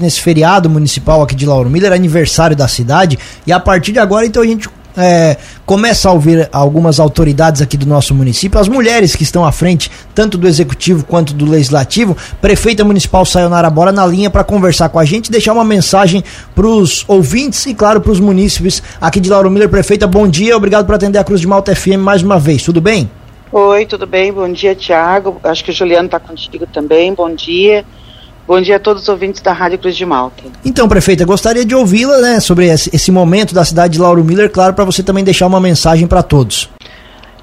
nesse feriado municipal aqui de Lauro Miller, aniversário da cidade, e a partir de agora então a gente é, começa a ouvir algumas autoridades aqui do nosso município, as mulheres que estão à frente, tanto do executivo quanto do legislativo. Prefeita Municipal Sayonara Bora na linha para conversar com a gente, deixar uma mensagem para os ouvintes e, claro, para os munícipes aqui de Lauro Miller. Prefeita, bom dia, obrigado por atender a Cruz de Malta FM mais uma vez, tudo bem? Oi, tudo bem? Bom dia, Tiago. Acho que o Juliano está contigo também. Bom dia. Bom dia a todos os ouvintes da Rádio Cruz de Malta. Então, prefeita, gostaria de ouvi-la né, sobre esse, momento da cidade de Lauro Miller, claro, para você também deixar uma mensagem para todos.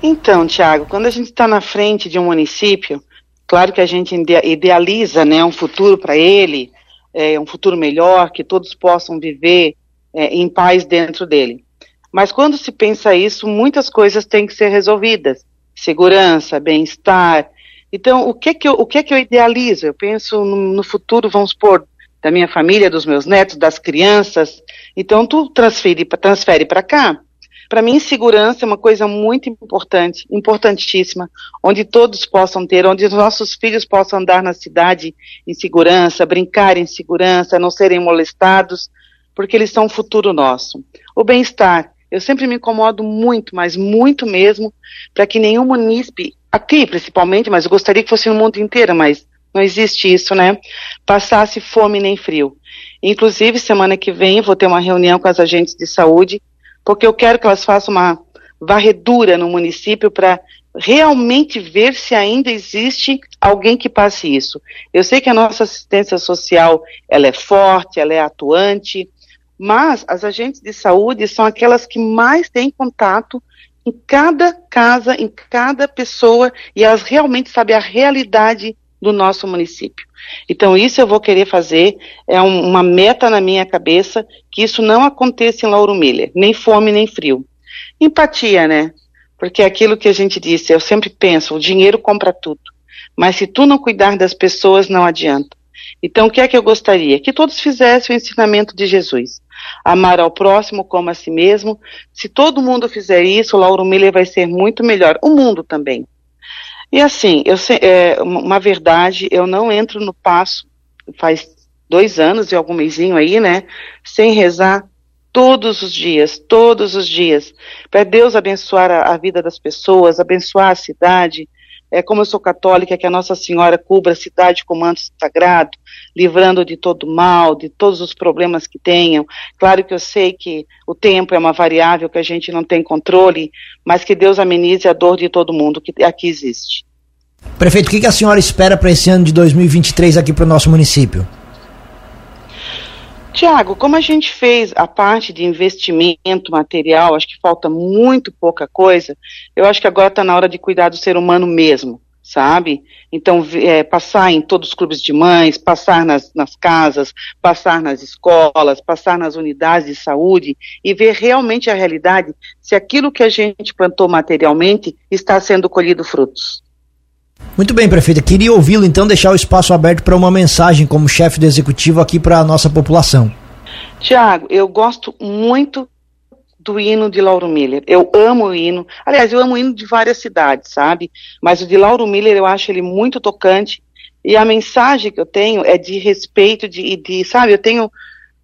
Então, Tiago, quando a gente está na frente de um município, claro que a gente idealiza né, um futuro para ele, é, um futuro melhor, que todos possam viver é, em paz dentro dele. Mas quando se pensa isso, muitas coisas têm que ser resolvidas. Segurança, bem-estar, então, o que que eu, o que que eu idealizo? Eu penso no, no futuro, vamos supor, da minha família, dos meus netos, das crianças. Então, tu transfere, transfere para cá. Para mim, segurança é uma coisa muito importante, importantíssima, onde todos possam ter, onde os nossos filhos possam andar na cidade em segurança, brincar em segurança, não serem molestados, porque eles são o futuro nosso. O bem-estar. Eu sempre me incomodo muito, mas muito mesmo, para que nenhum munícipe aqui principalmente, mas eu gostaria que fosse no mundo inteiro, mas não existe isso, né? Passasse fome nem frio. Inclusive, semana que vem vou ter uma reunião com as agentes de saúde, porque eu quero que elas façam uma varredura no município para realmente ver se ainda existe alguém que passe isso. Eu sei que a nossa assistência social ela é forte, ela é atuante, mas as agentes de saúde são aquelas que mais têm contato em cada casa, em cada pessoa, e elas realmente sabem a realidade do nosso município. Então, isso eu vou querer fazer, é um, uma meta na minha cabeça, que isso não aconteça em Lauro Miller, nem fome, nem frio. Empatia, né? Porque é aquilo que a gente disse, eu sempre penso, o dinheiro compra tudo, mas se tu não cuidar das pessoas, não adianta. Então, o que é que eu gostaria? Que todos fizessem o ensinamento de Jesus. Amar ao próximo como a si mesmo. Se todo mundo fizer isso, o Lauro Miller vai ser muito melhor. O mundo também. E assim, eu, é, uma verdade, eu não entro no passo, faz dois anos e algum mêsinho aí, né, sem rezar todos os dias, todos os dias, para Deus abençoar a, a vida das pessoas, abençoar a cidade, é, como eu sou católica, que a Nossa Senhora cubra a cidade com manto sagrado, livrando de todo mal, de todos os problemas que tenham. Claro que eu sei que o tempo é uma variável que a gente não tem controle, mas que Deus amenize a dor de todo mundo que aqui existe. Prefeito, o que a senhora espera para esse ano de 2023 aqui para o nosso município? Tiago, como a gente fez a parte de investimento material, acho que falta muito pouca coisa, eu acho que agora está na hora de cuidar do ser humano mesmo, sabe? Então, é, passar em todos os clubes de mães, passar nas, nas casas, passar nas escolas, passar nas unidades de saúde e ver realmente a realidade se aquilo que a gente plantou materialmente está sendo colhido frutos. Muito bem, prefeita. Queria ouvi-lo então, deixar o espaço aberto para uma mensagem como chefe do executivo aqui para a nossa população. Tiago, eu gosto muito do hino de Lauro Miller. Eu amo o hino. Aliás, eu amo o hino de várias cidades, sabe? Mas o de Lauro Miller eu acho ele muito tocante. E a mensagem que eu tenho é de respeito, de, de sabe? Eu tenho,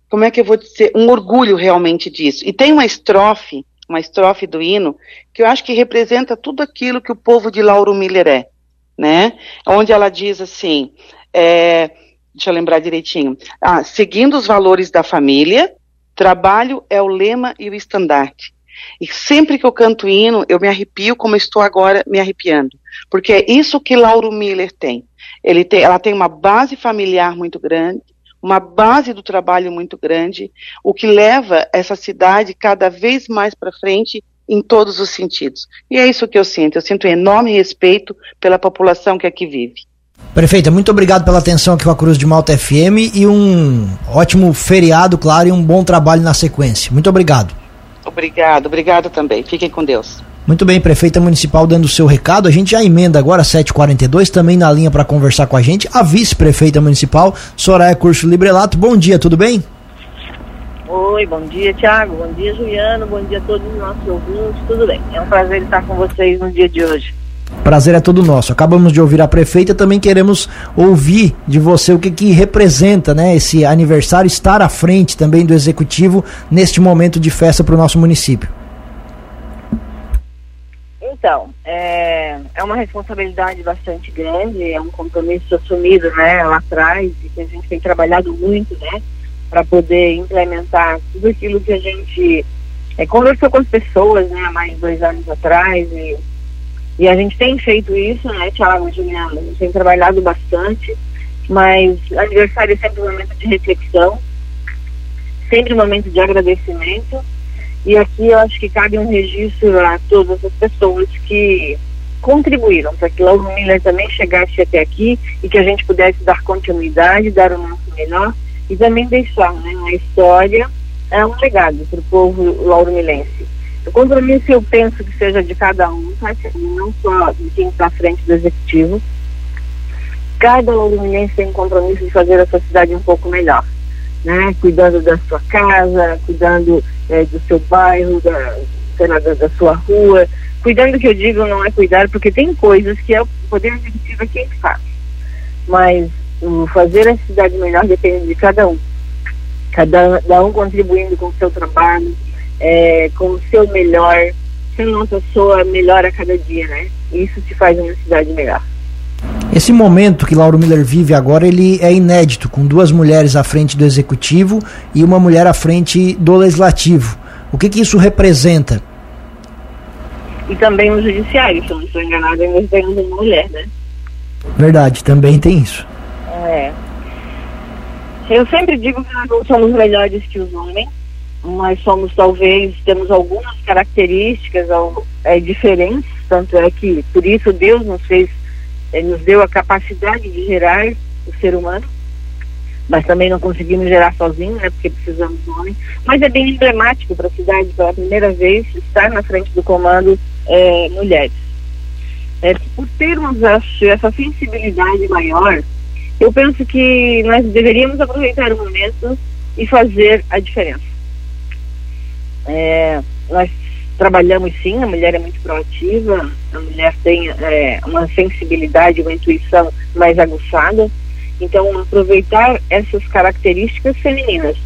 como é que eu vou dizer, um orgulho realmente disso. E tem uma estrofe, uma estrofe do hino, que eu acho que representa tudo aquilo que o povo de Lauro Miller é né? Onde ela diz assim, é, deixa eu lembrar direitinho, ah, seguindo os valores da família, trabalho é o lema e o estandarte. E sempre que eu canto hino, eu me arrepio como estou agora me arrepiando. Porque é isso que Lauro Miller tem. Ele tem ela tem uma base familiar muito grande, uma base do trabalho muito grande, o que leva essa cidade cada vez mais para frente em todos os sentidos. E é isso que eu sinto. Eu sinto um enorme respeito pela população que aqui vive. Prefeita, muito obrigado pela atenção aqui com a Cruz de Malta FM e um ótimo feriado, claro, e um bom trabalho na sequência. Muito obrigado. Obrigado, obrigado também. Fiquem com Deus. Muito bem, prefeita municipal dando o seu recado. A gente já emenda agora 742, também na linha para conversar com a gente, a vice-prefeita municipal, Soraya Curso Librelato. Bom dia, tudo bem? Oi, bom dia, Tiago. Bom dia, Juliano. Bom dia a todos os nossos ouvintes. Tudo bem? É um prazer estar com vocês no dia de hoje. Prazer é todo nosso. Acabamos de ouvir a prefeita, também queremos ouvir de você o que, que representa né, esse aniversário, estar à frente também do executivo neste momento de festa para o nosso município. Então, é, é uma responsabilidade bastante grande, é um compromisso assumido né, lá atrás e que a gente tem trabalhado muito né, para poder implementar tudo aquilo que a gente é, conversou com as pessoas né, há mais de dois anos atrás e, e a gente tem feito isso, né, Tiago Juliana, a gente tem trabalhado bastante, mas aniversário é sempre um momento de reflexão, sempre um momento de agradecimento e aqui eu acho que cabe um registro a todas as pessoas que contribuíram para que Lauro Miller também chegasse até aqui e que a gente pudesse dar continuidade, dar o nosso melhor e também deixar né, história, é um legado para o povo lauro-milense. O compromisso eu penso que seja de cada um, tá? não só de quem está à frente do executivo. Cada lauro-milense tem um compromisso de fazer essa cidade um pouco melhor né? Cuidando da sua casa, cuidando é, do seu bairro, da, lá, da, da, sua rua. Cuidando que eu digo não é cuidar, porque tem coisas que é o poder executivo é quem faz. Mas o fazer a cidade melhor depende de cada um. Cada, cada um contribuindo com o seu trabalho, é, com o seu melhor, sendo uma pessoa melhor a cada dia, né? Isso te faz uma cidade melhor. Esse momento que Lauro Miller vive agora, ele é inédito, com duas mulheres à frente do executivo e uma mulher à frente do legislativo. O que, que isso representa? E também no judiciário, se eu não estou enganado, ainda temos uma mulher, né? Verdade, também tem isso. É. Eu sempre digo que nós não somos melhores que os homens, nós somos talvez, temos algumas características é, diferentes, tanto é que por isso Deus nos fez ele nos deu a capacidade de gerar o ser humano, mas também não conseguimos gerar sozinho, né, porque precisamos de homem. Mas é bem emblemático para a cidade, pela primeira vez, estar na frente do comando é, mulheres. É, por termos essa sensibilidade maior, eu penso que nós deveríamos aproveitar o momento e fazer a diferença. É, nós trabalhamos sim, a mulher é muito proativa, a mulher tem é, uma sensibilidade, uma intuição mais aguçada. Então, aproveitar essas características femininas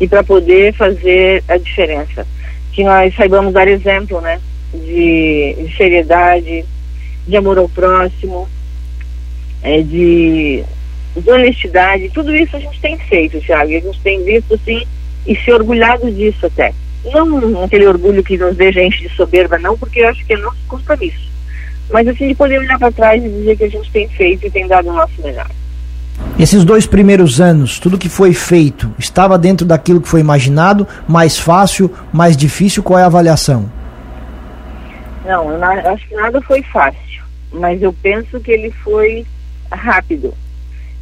e para poder fazer a diferença. Que nós saibamos dar exemplo, né? De, de seriedade, de amor ao próximo, é, de, de honestidade. Tudo isso a gente tem feito, Thiago. A gente tem visto, sim, e se orgulhado disso até não aquele orgulho que nos deixa enche de soberba, não, porque eu acho que é nosso compromisso. Mas assim, de poder olhar para trás e dizer que a gente tem feito e tem dado o nosso melhor. Esses dois primeiros anos, tudo que foi feito, estava dentro daquilo que foi imaginado? Mais fácil, mais difícil? Qual é a avaliação? Não, eu acho que nada foi fácil, mas eu penso que ele foi rápido.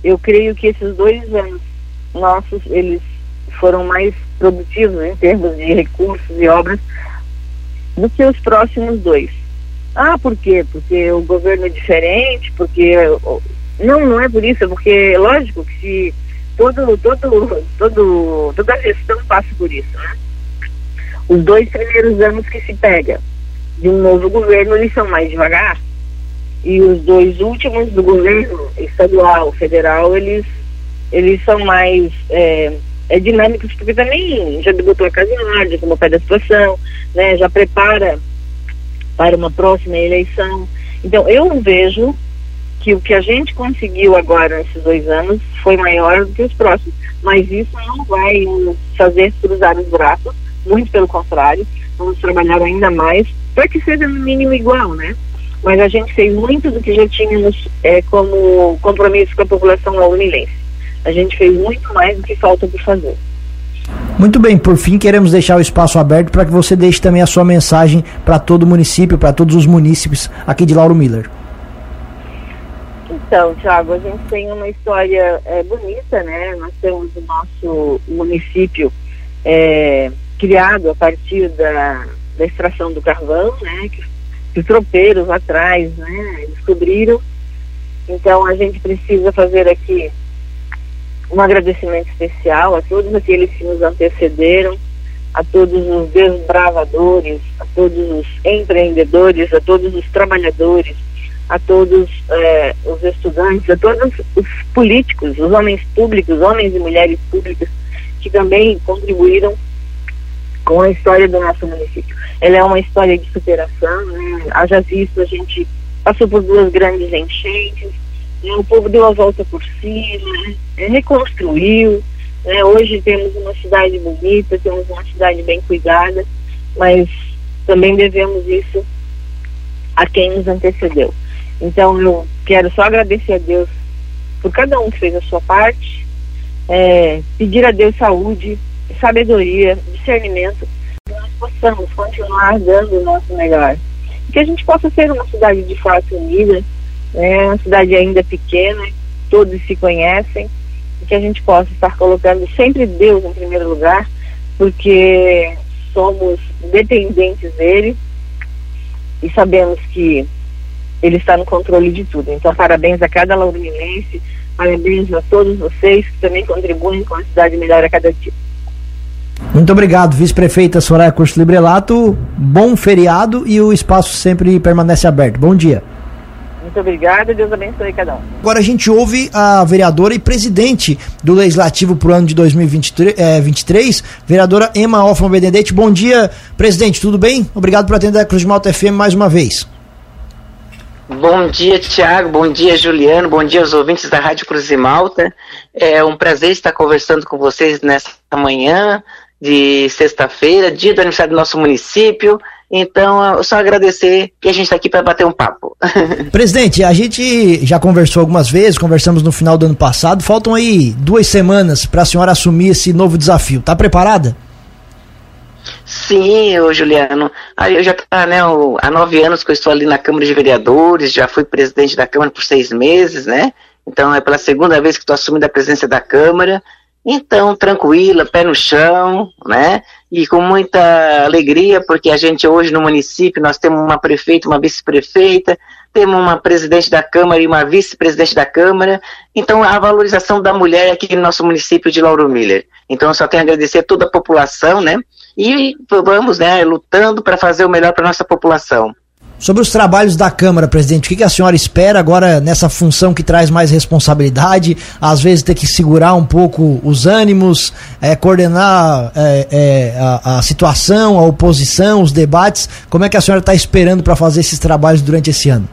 Eu creio que esses dois anos nossos, eles foram mais produtivos em termos de recursos e obras do que os próximos dois. Ah, por quê? Porque o governo é diferente, porque não, não é por isso, é porque lógico que se todo, todo, todo, toda a gestão passa por isso, né? Os dois primeiros anos que se pega de um novo governo, eles são mais devagar. E os dois últimos do governo estadual, federal, eles, eles são mais é, é, dinâmicas, porque também já botou a casa em ordem, como pé da situação, né, já prepara para uma próxima eleição. Então, eu vejo que o que a gente conseguiu agora nesses dois anos foi maior do que os próximos, mas isso não vai nos fazer cruzar os braços, muito pelo contrário, vamos trabalhar ainda mais para que seja no mínimo igual, né? Mas a gente fez muito do que já tínhamos é, como compromisso com a população laumilense a gente fez muito mais do que falta de fazer. Muito bem, por fim, queremos deixar o espaço aberto para que você deixe também a sua mensagem para todo o município, para todos os munícipes aqui de Lauro Miller. Então, Thiago, a gente tem uma história é, bonita, né? Nós temos o nosso município é, criado a partir da, da extração do carvão, né? Que, os tropeiros atrás, né? Descobriram. Então, a gente precisa fazer aqui um agradecimento especial a todos aqueles que nos antecederam, a todos os desbravadores, a todos os empreendedores, a todos os trabalhadores, a todos é, os estudantes, a todos os políticos, os homens públicos, homens e mulheres públicas, que também contribuíram com a história do nosso município. Ela é uma história de superação, né? haja visto, a gente passou por duas grandes enchentes, né? o povo deu a volta por cima, né? reconstruiu, né? hoje temos uma cidade bonita, temos uma cidade bem cuidada, mas também devemos isso a quem nos antecedeu. Então eu quero só agradecer a Deus por cada um que fez a sua parte, é, pedir a Deus saúde, sabedoria, discernimento, que nós possamos continuar dando o nosso melhor. Que a gente possa ser uma cidade de fácil unida, né, uma cidade ainda pequena, todos se conhecem, e que a gente possa estar colocando sempre Deus em primeiro lugar, porque somos dependentes dele e sabemos que ele está no controle de tudo. Então, parabéns a cada laurinense, parabéns a todos vocês que também contribuem com a cidade melhor a cada dia. Muito obrigado, vice-prefeita Soraya Curso Librelato. Bom feriado e o espaço sempre permanece aberto. Bom dia. Muito obrigada, Deus abençoe cada um. Agora a gente ouve a vereadora e presidente do Legislativo para o ano de 2023, é, vereadora Emma Hoffman Benedetti. Bom dia, presidente, tudo bem? Obrigado por atender a Cruz de Malta FM mais uma vez. Bom dia, Tiago. Bom dia, Juliano. Bom dia aos ouvintes da Rádio Cruz de Malta. É um prazer estar conversando com vocês nesta manhã de sexta-feira, dia do aniversário do nosso município. Então, só agradecer que a gente está aqui para bater um papo. Presidente, a gente já conversou algumas vezes, conversamos no final do ano passado. Faltam aí duas semanas para a senhora assumir esse novo desafio. Está preparada? Sim, ô Juliano. Aí eu já tá, né, há nove anos que eu estou ali na Câmara de Vereadores, já fui presidente da Câmara por seis meses, né? Então é pela segunda vez que estou assumindo a presidência da Câmara. Então, tranquila, pé no chão, né? E com muita alegria, porque a gente hoje no município, nós temos uma prefeita, uma vice-prefeita, temos uma presidente da Câmara e uma vice-presidente da Câmara. Então, a valorização da mulher aqui no nosso município de Lauro Miller. Então, eu só tenho a agradecer a toda a população, né? E vamos, né, lutando para fazer o melhor para nossa população. Sobre os trabalhos da Câmara, presidente, o que, a senhora espera agora nessa função que traz mais responsabilidade? Às vezes ter que segurar um pouco os ânimos, é, coordenar é, é, a, a, situação, a oposição, os debates. Como é que a senhora está esperando para fazer esses trabalhos durante esse ano?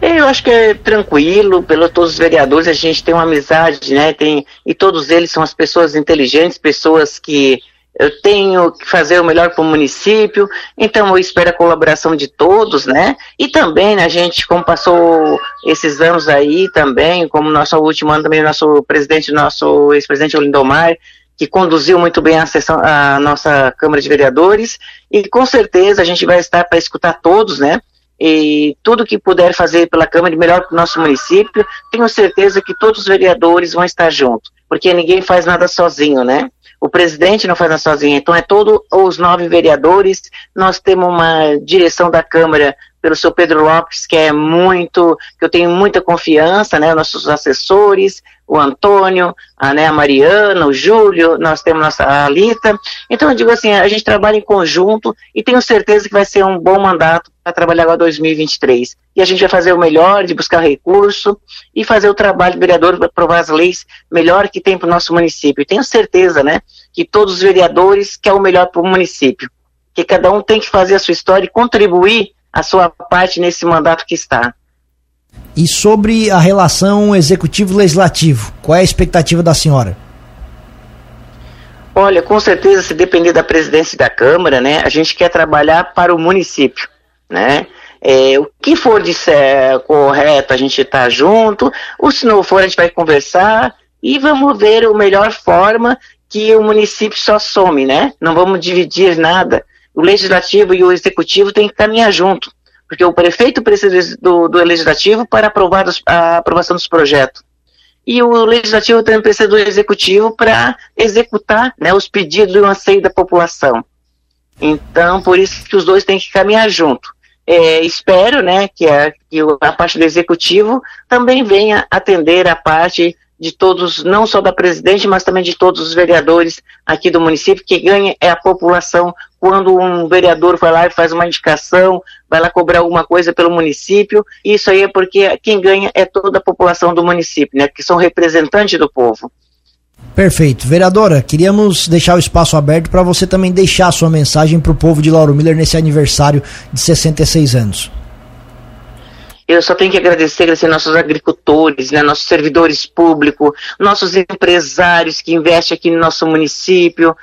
Eu acho que é tranquilo, pelos todos os vereadores a gente tem uma amizade, né? Tem, e todos eles são as pessoas inteligentes, pessoas que eu tenho que fazer o melhor para o município, então eu espero a colaboração de todos, né? E também né, a gente, como passou esses anos aí também, como nosso último ano também, nosso presidente, nosso ex-presidente Lindomar, que conduziu muito bem a, sessão, a nossa Câmara de Vereadores, e com certeza a gente vai estar para escutar todos, né? E tudo que puder fazer pela Câmara de melhor para o nosso município, tenho certeza que todos os vereadores vão estar juntos, porque ninguém faz nada sozinho, né? O presidente não faz nada sozinho, então é todos os nove vereadores. Nós temos uma direção da Câmara pelo seu Pedro Lopes, que é muito, que eu tenho muita confiança, né? Nossos assessores, o Antônio, a, né, a Mariana, o Júlio, nós temos nossa a Alita. Então eu digo assim, a gente trabalha em conjunto e tenho certeza que vai ser um bom mandato para trabalhar agora 2023. E a gente vai fazer o melhor de buscar recurso e fazer o trabalho do vereador para aprovar as leis melhor que tem para o nosso município. E tenho certeza, né, que todos os vereadores querem o melhor para o município. Que cada um tem que fazer a sua história e contribuir a sua parte nesse mandato que está. E sobre a relação executivo-legislativo, qual é a expectativa da senhora? Olha, com certeza, se depender da presidência da Câmara, né, a gente quer trabalhar para o município, né? É, o que for disser correto, a gente está junto, ou se não for, a gente vai conversar e vamos ver a melhor forma que o município só some, né? Não vamos dividir nada. O legislativo e o executivo têm que caminhar junto porque o prefeito precisa do, do legislativo para aprovar os, a aprovação dos projetos. E o legislativo também precisa do executivo para executar né, os pedidos e o anseio da população. Então, por isso que os dois têm que caminhar junto. É, espero né, que, a, que a parte do executivo também venha atender a parte de todos, não só da presidente, mas também de todos os vereadores aqui do município, que ganha é a população quando um vereador vai lá e faz uma indicação vai lá cobrar alguma coisa pelo município. Isso aí é porque quem ganha é toda a população do município, né? Que são representantes do povo. Perfeito. Vereadora, queríamos deixar o espaço aberto para você também deixar a sua mensagem para o povo de Lauro Miller nesse aniversário de 66 anos. Eu só tenho que agradecer, agradecer nossos agricultores, né, nossos servidores públicos, nossos empresários que investem aqui no nosso município,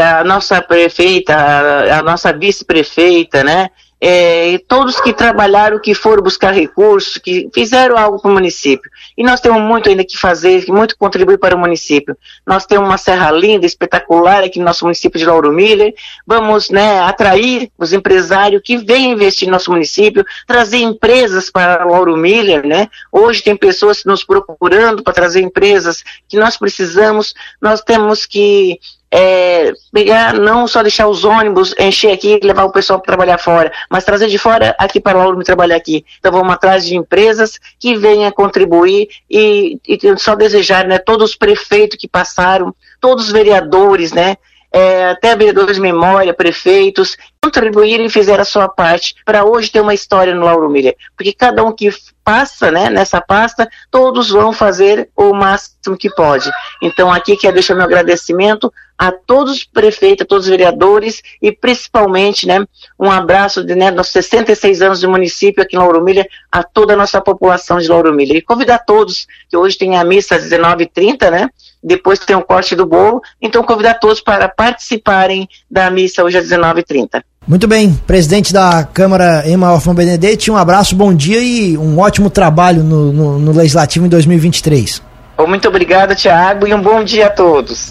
a nossa prefeita, a, a nossa vice-prefeita, né? É, todos que trabalharam, que foram buscar recursos, que fizeram algo para o município. E nós temos muito ainda que fazer, muito contribuir para o município. Nós temos uma serra linda, espetacular aqui no nosso município de Lauro Miller. Vamos né, atrair os empresários que vêm investir no nosso município, trazer empresas para Lauro Miller. Né? Hoje tem pessoas nos procurando para trazer empresas que nós precisamos. Nós temos que é, pegar, não só deixar os ônibus encher aqui e levar o pessoal para trabalhar fora, mas trazer de fora aqui para Lauro me trabalhar aqui. Então vamos atrás de empresas que venham contribuir e, e só desejar, né, todos os prefeitos que passaram, todos os vereadores, né, é, até vereadores de memória, prefeitos, contribuíram e fizeram a sua parte para hoje ter uma história no Lauro Miller. Porque cada um que passa né, nessa pasta, todos vão fazer o máximo que pode. Então aqui quero deixar meu agradecimento a todos os prefeitos, a todos os vereadores e principalmente né, um abraço de né, nos 66 anos de município aqui em Lauro Miller, a toda a nossa população de Lauro Miller. E convidar todos, que hoje tem a missa às 19h30, né? Depois tem o corte do bolo, então convidar todos para participarem da missa hoje às 19h30. Muito bem, presidente da Câmara, Emma Hoffman Benedetti, um abraço, bom dia e um ótimo trabalho no, no, no Legislativo em 2023. Muito obrigado, Tiago, e um bom dia a todos.